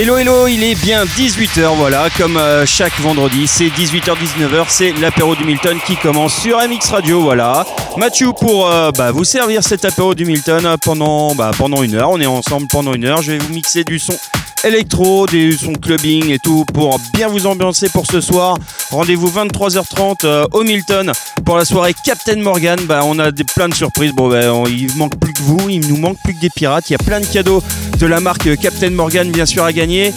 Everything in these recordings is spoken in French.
Hello hello, il est bien 18h, voilà, comme euh, chaque vendredi, c'est 18h-19h, c'est l'apéro du Milton qui commence sur MX Radio, voilà. Mathieu pour euh, bah, vous servir cet apéro du Milton pendant, bah, pendant une heure, on est ensemble pendant une heure, je vais vous mixer du son électro, des sons clubbing et tout pour bien vous ambiancer pour ce soir. Rendez-vous 23h30 euh, au Milton pour la soirée Captain Morgan. Bah, on a plein de surprises. Bon, bah, il manque plus que vous, il nous manque plus que des pirates. Il y a plein de cadeaux de la marque Captain Morgan, bien sûr, à gagner. Et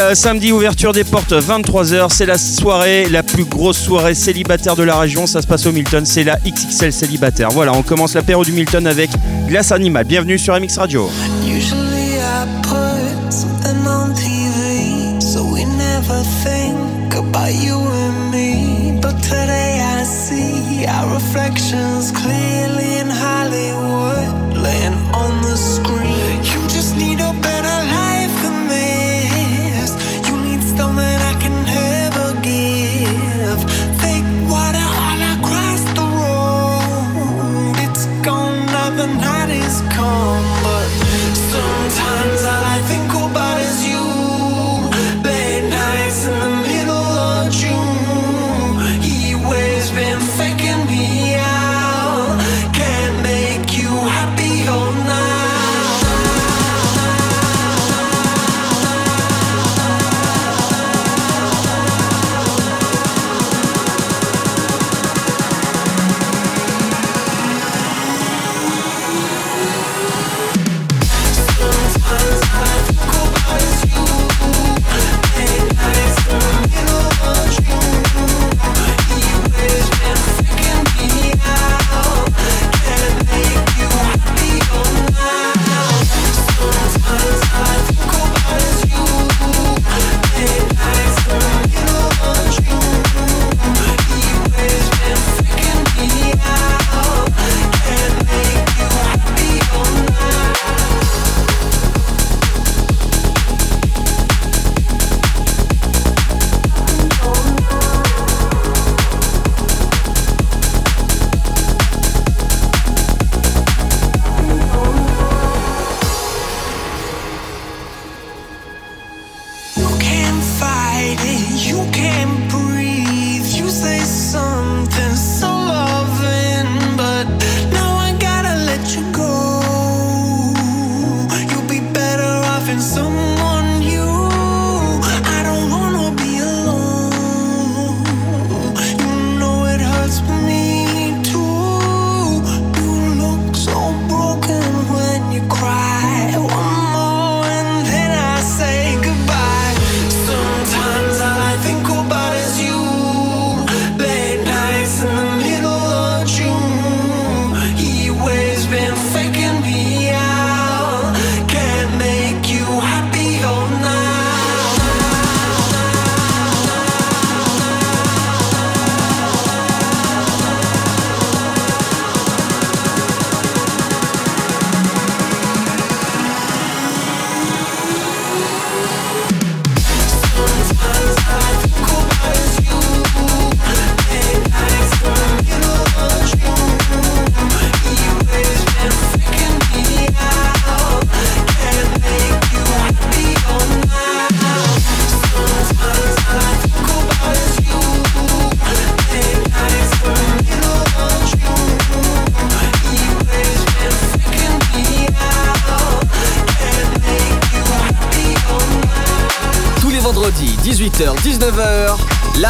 euh, samedi, ouverture des portes 23h, c'est la soirée, la plus grosse soirée célibataire de la région. Ça se passe au Milton, c'est la XXL célibataire. Voilà, on commence l'apéro du Milton avec Glace Animal. Bienvenue sur MX Radio. our reflections clearly in Hollywood, laying on the screen.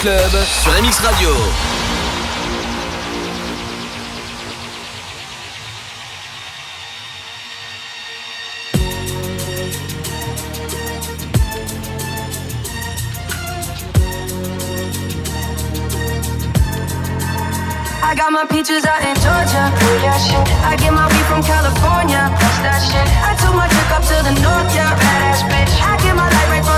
Club sur la Mix Radio. I got my peaches out in Georgia. I get my weed from California. Crush that shit. I took my trip up to the north, yeah. Badass bitch. I get my life right from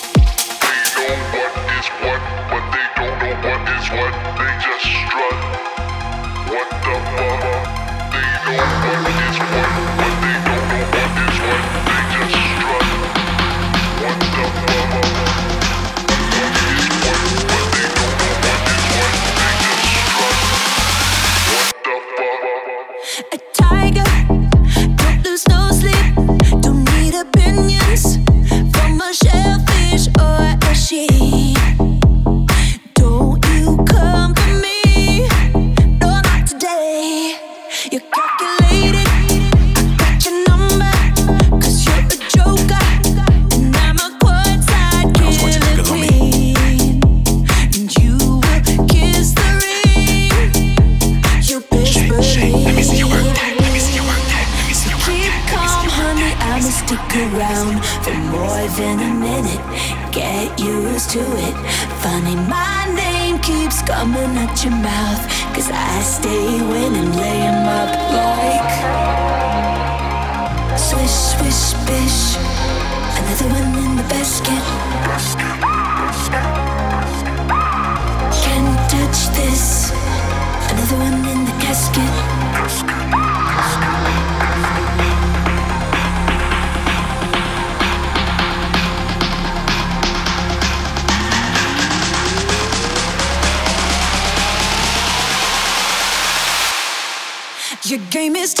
dream is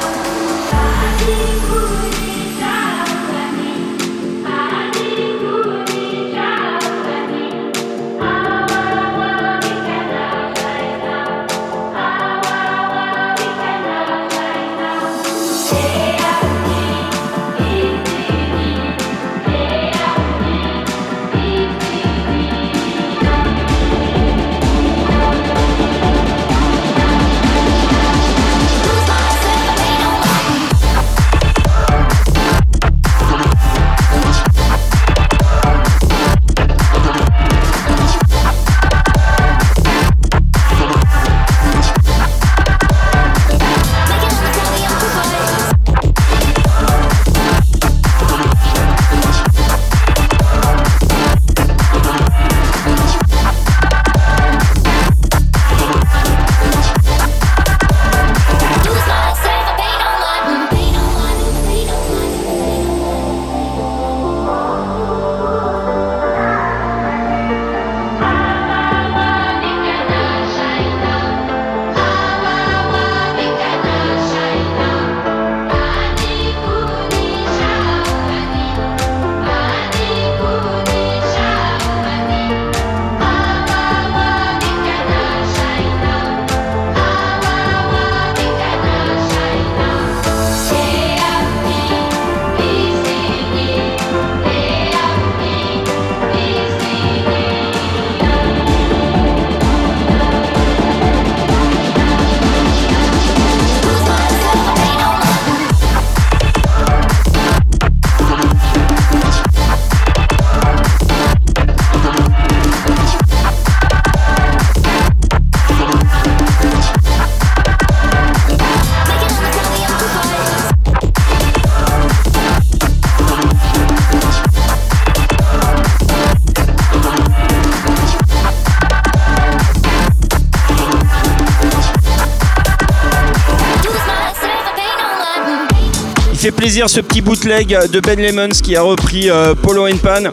Ce petit bootleg de Ben Lemons qui a repris euh, Polo and Pan.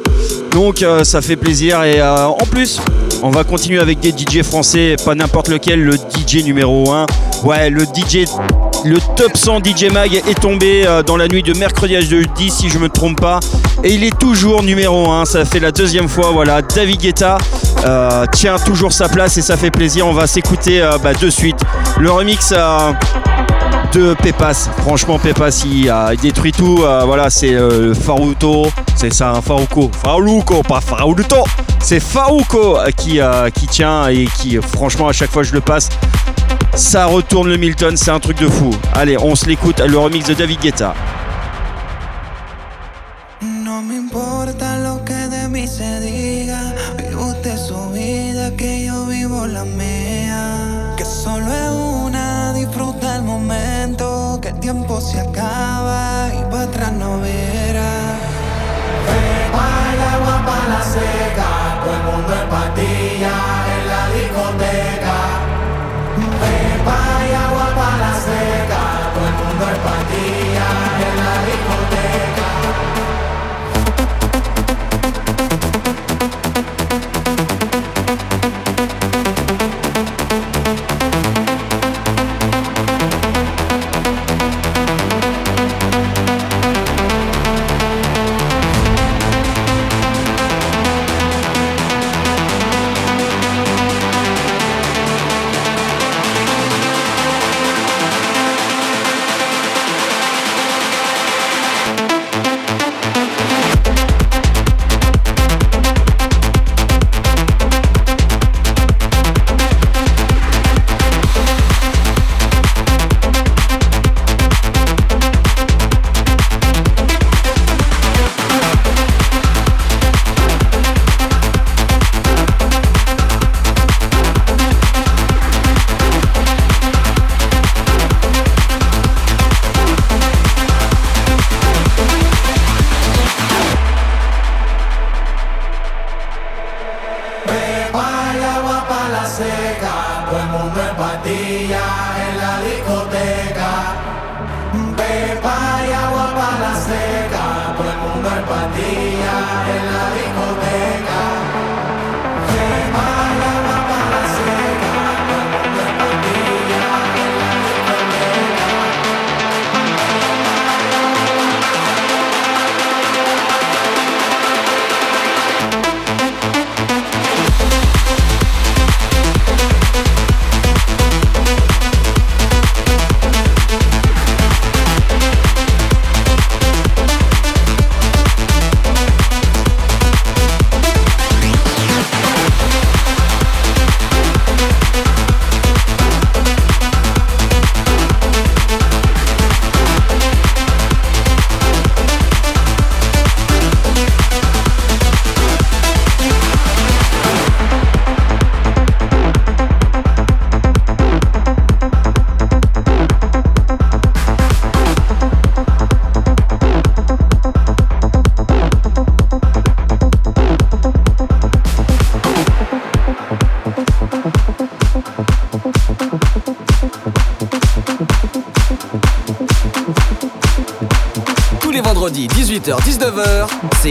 Donc euh, ça fait plaisir et euh, en plus on va continuer avec des DJ français, pas n'importe lequel, le DJ numéro 1. Ouais, le DJ, le top 100 DJ Mag est tombé dans la nuit de mercredi à jeudi si je me trompe pas. Et il est toujours numéro 1, ça fait la deuxième fois, voilà. David Guetta tient toujours sa place et ça fait plaisir. On va s'écouter bah, de suite le remix. De Pepas. Franchement, Pepas, il a détruit tout. Euh, voilà, c'est euh, Faruto. C'est ça, un Faruko. Faruko, pas Faruto. C'est Faruko euh, qui, euh, qui tient et qui, euh, franchement, à chaque fois je le passe, ça retourne le Milton. C'est un truc de fou. Allez, on se l'écoute. Le remix de David Guetta.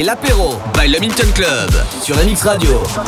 L'apéro by le Milton Club sur MX Radio. Radio.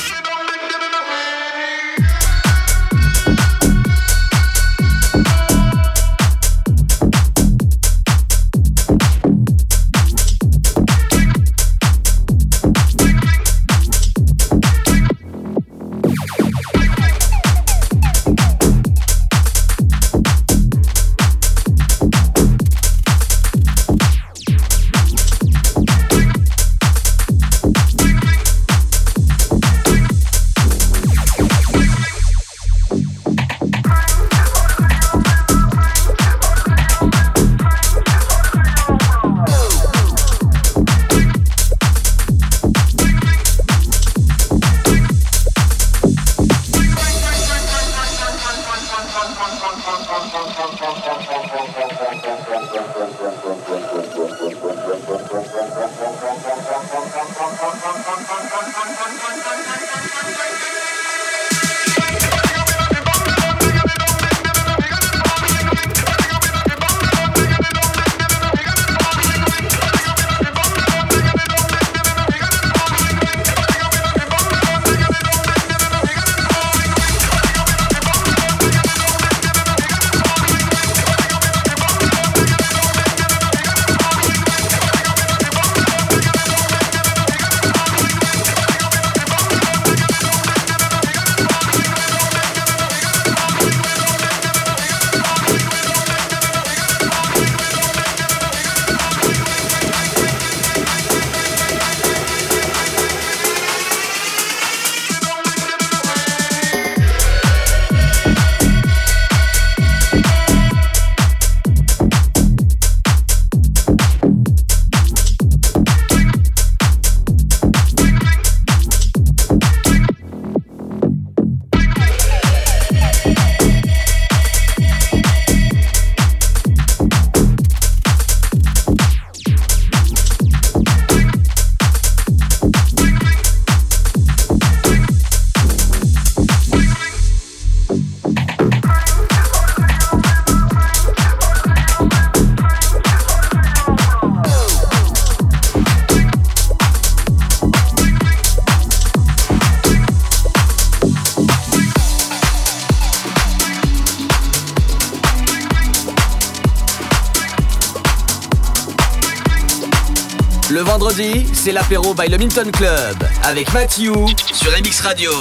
c'est l'apéro by le Minton Club avec Mathieu sur MX Radio.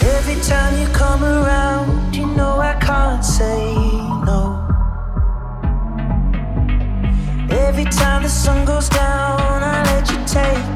Every time you come around, you know I can't say no. Every time the sun goes down, I let you take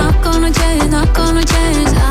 not gonna change.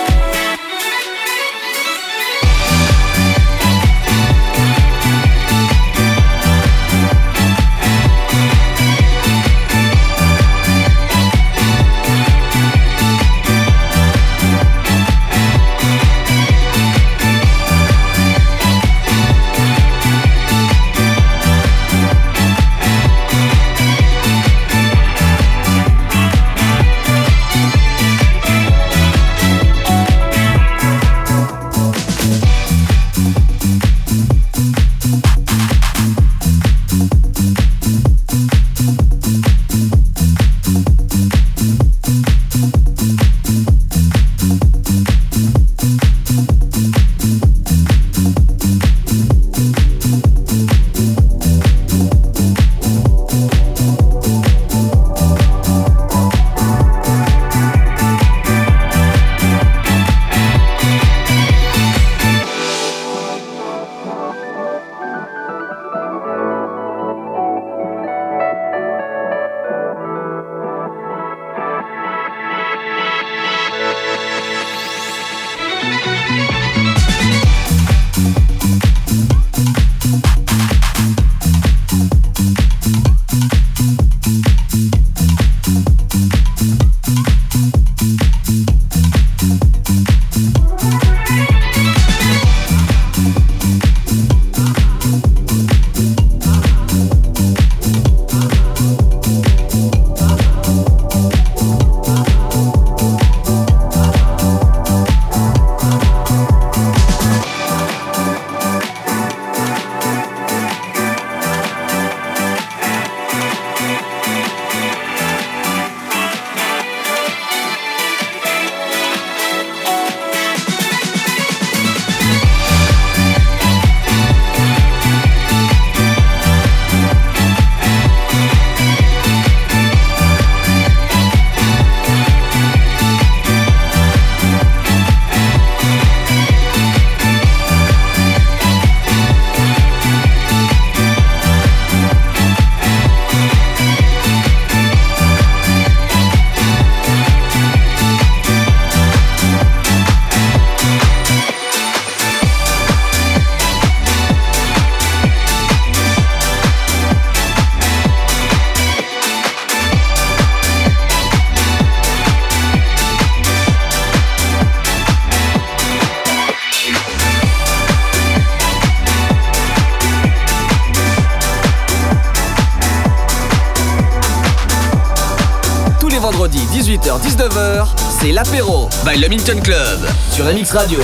l'apéro by Le Minton Club sur MX Radio.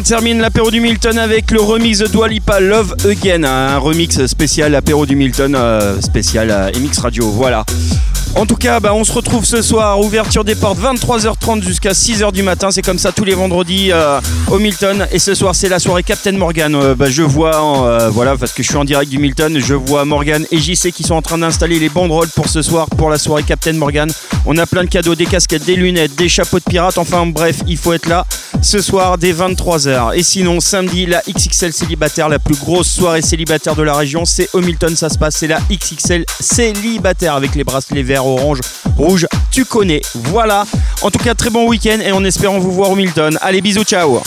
On termine l'apéro du Milton avec le remix de Dua Lipa Love Again, un remix spécial apéro du Milton, euh, spécial euh, MX Radio. Voilà. En tout cas, bah, on se retrouve ce soir, ouverture des portes 23h30 jusqu'à 6h du matin. C'est comme ça tous les vendredis euh, au Milton. Et ce soir, c'est la soirée Captain Morgan. Euh, bah, je vois, voilà, parce que je suis en direct du Milton, je vois Morgan et JC qui sont en train d'installer les banderoles pour ce soir, pour la soirée Captain Morgan. On a plein de cadeaux, des casquettes, des lunettes, des chapeaux de pirates. Enfin, bref, il faut être là ce soir dès 23h. Et sinon, samedi, la XXL célibataire, la plus grosse soirée célibataire de la région, c'est au Milton, ça se passe. C'est la XXL célibataire avec les bracelets verts, orange, rouge. Tu connais. Voilà. En tout cas, très bon week-end et en espérant vous voir au Milton. Allez, bisous, ciao.